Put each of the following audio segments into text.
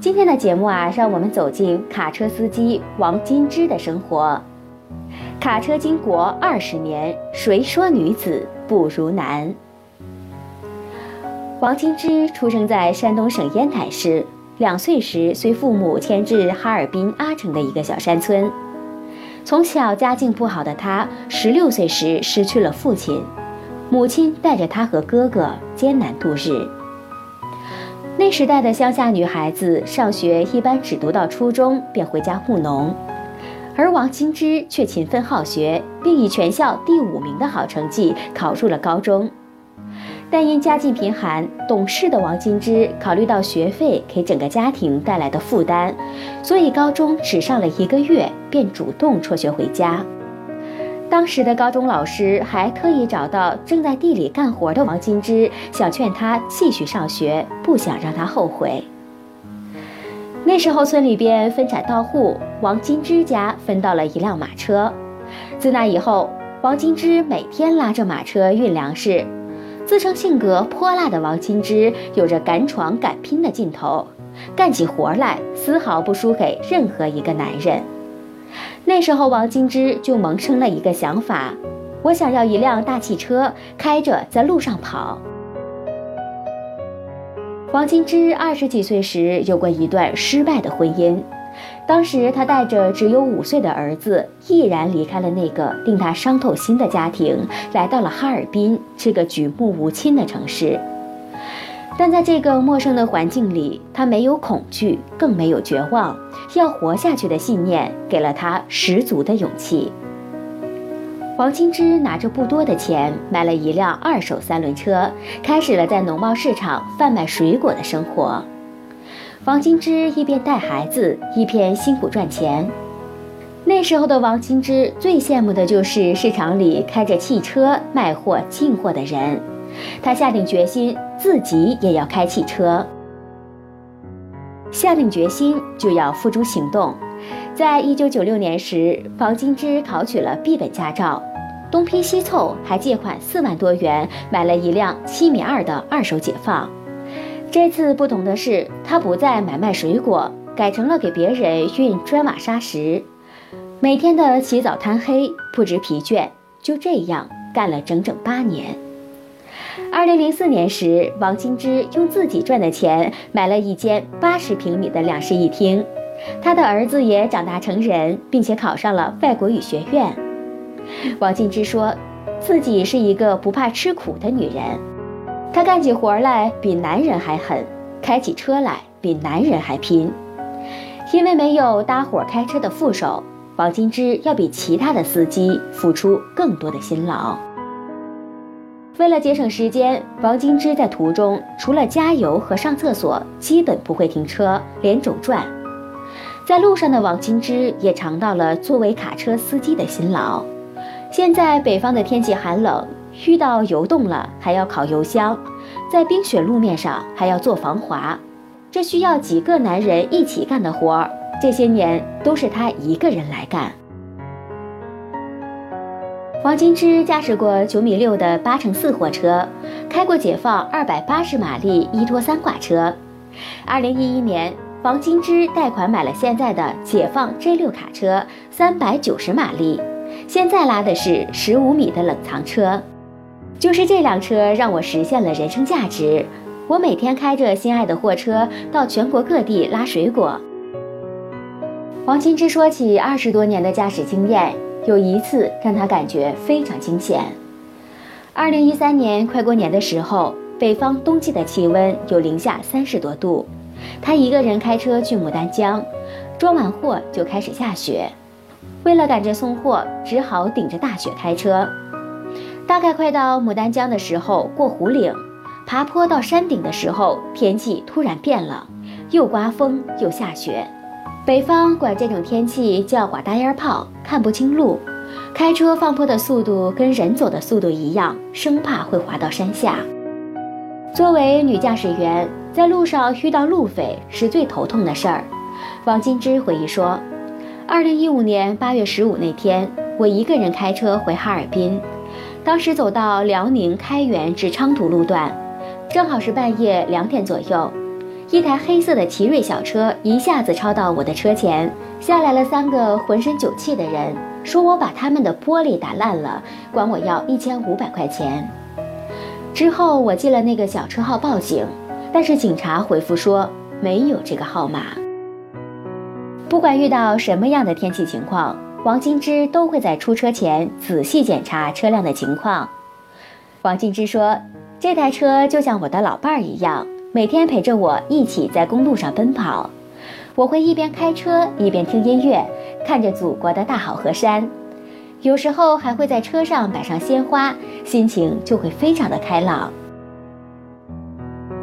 今天的节目啊，让我们走进卡车司机王金枝的生活。卡车经国二十年，谁说女子不如男？王金枝出生在山东省烟台市，两岁时随父母迁至哈尔滨阿城的一个小山村。从小家境不好的他，十六岁时失去了父亲。母亲带着她和哥哥艰难度日。那时代的乡下女孩子上学一般只读到初中便回家务农，而王金枝却勤奋好学，并以全校第五名的好成绩考入了高中。但因家境贫寒，懂事的王金枝考虑到学费给整个家庭带来的负担，所以高中只上了一个月便主动辍学回家。当时的高中老师还特意找到正在地里干活的王金枝，想劝他继续上学，不想让他后悔。那时候村里边分产到户，王金枝家分到了一辆马车。自那以后，王金枝每天拉着马车运粮食。自称性格泼辣的王金枝，有着敢闯敢拼的劲头，干起活来丝毫不输给任何一个男人。那时候，王金枝就萌生了一个想法：我想要一辆大汽车，开着在路上跑。王金枝二十几岁时有过一段失败的婚姻，当时她带着只有五岁的儿子，毅然离开了那个令她伤透心的家庭，来到了哈尔滨这个举目无亲的城市。但在这个陌生的环境里，他没有恐惧，更没有绝望，要活下去的信念给了他十足的勇气。王金枝拿着不多的钱买了一辆二手三轮车，开始了在农贸市场贩卖水果的生活。王金枝一边带孩子，一边辛苦赚钱。那时候的王金枝最羡慕的就是市场里开着汽车卖货进货的人。他下定决心，自己也要开汽车。下定决心就要付诸行动。在一九九六年时，王金枝考取了 B 本驾照，东拼西凑还借款四万多元买了一辆七米二的二手解放。这次不同的是，他不再买卖水果，改成了给别人运砖瓦沙石，每天的起早贪黑，不知疲倦，就这样干了整整八年。二零零四年时，王金枝用自己赚的钱买了一间八十平米的两室一厅，他的儿子也长大成人，并且考上了外国语学院。王金枝说，自己是一个不怕吃苦的女人，她干起活来比男人还狠，开起车来比男人还拼。因为没有搭伙开车的副手，王金枝要比其他的司机付出更多的辛劳。为了节省时间，王金枝在途中除了加油和上厕所，基本不会停车，连轴转。在路上的王金枝也尝到了作为卡车司机的辛劳。现在北方的天气寒冷，遇到油冻了还要烤油箱，在冰雪路面上还要做防滑，这需要几个男人一起干的活儿。这些年都是他一个人来干。王金枝驾驶过九米六的八乘四货车，开过解放二百八十马力一拖三挂车。二零一一年，王金枝贷款买了现在的解放 J 六卡车，三百九十马力，现在拉的是十五米的冷藏车。就是这辆车让我实现了人生价值。我每天开着心爱的货车到全国各地拉水果。王金枝说起二十多年的驾驶经验，有一次让他感觉非常惊险。二零一三年快过年的时候，北方冬季的气温有零下三十多度，他一个人开车去牡丹江，装完货就开始下雪。为了赶着送货，只好顶着大雪开车。大概快到牡丹江的时候，过湖岭，爬坡到山顶的时候，天气突然变了，又刮风又下雪。北方管这种天气叫刮大烟炮，看不清路，开车放坡的速度跟人走的速度一样，生怕会滑到山下。作为女驾驶员，在路上遇到路匪是最头痛的事儿。王金枝回忆说。二零一五年八月十五那天，我一个人开车回哈尔滨，当时走到辽宁开原至昌图路段，正好是半夜两点左右，一台黑色的奇瑞小车一下子超到我的车前，下来了三个浑身酒气的人，说我把他们的玻璃打烂了，管我要一千五百块钱。之后我记了那个小车号报警，但是警察回复说没有这个号码。不管遇到什么样的天气情况，王金枝都会在出车前仔细检查车辆的情况。王金枝说：“这台车就像我的老伴儿一样，每天陪着我一起在公路上奔跑。我会一边开车一边听音乐，看着祖国的大好河山。有时候还会在车上摆上鲜花，心情就会非常的开朗。”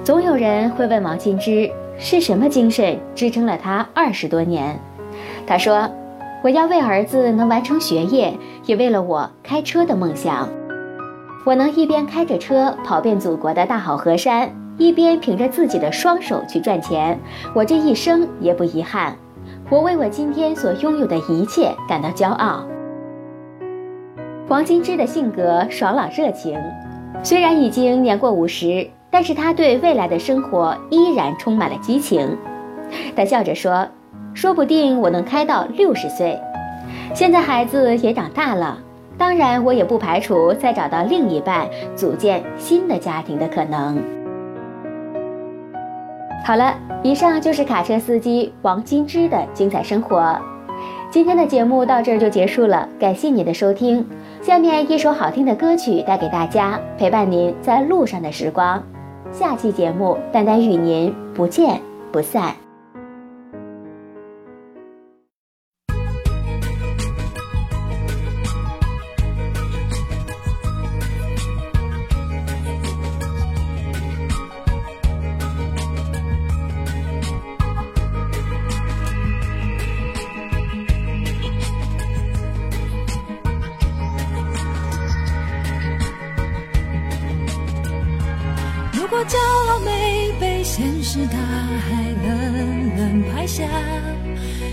总有人会问王金枝。是什么精神支撑了他二十多年？他说：“我要为儿子能完成学业，也为了我开车的梦想。我能一边开着车跑遍祖国的大好河山，一边凭着自己的双手去赚钱，我这一生也不遗憾。我为我今天所拥有的一切感到骄傲。”王金枝的性格爽朗热情，虽然已经年过五十。但是他对未来的生活依然充满了激情，他笑着说：“说不定我能开到六十岁。现在孩子也长大了，当然我也不排除再找到另一半，组建新的家庭的可能。”好了，以上就是卡车司机王金枝的精彩生活。今天的节目到这儿就结束了，感谢你的收听。下面一首好听的歌曲带给大家，陪伴您在路上的时光。下期节目，丹丹与您不见不散。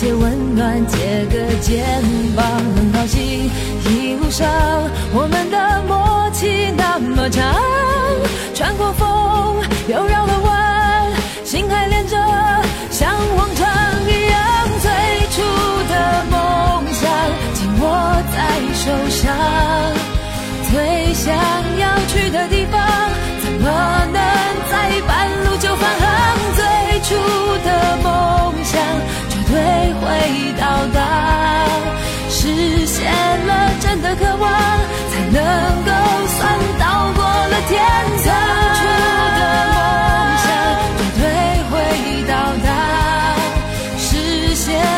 些温暖，借个肩膀，很高兴一路上我们的默契那么长，穿过风又绕了弯，心还连着，像往常一样，最初的梦想紧握在手上，yeah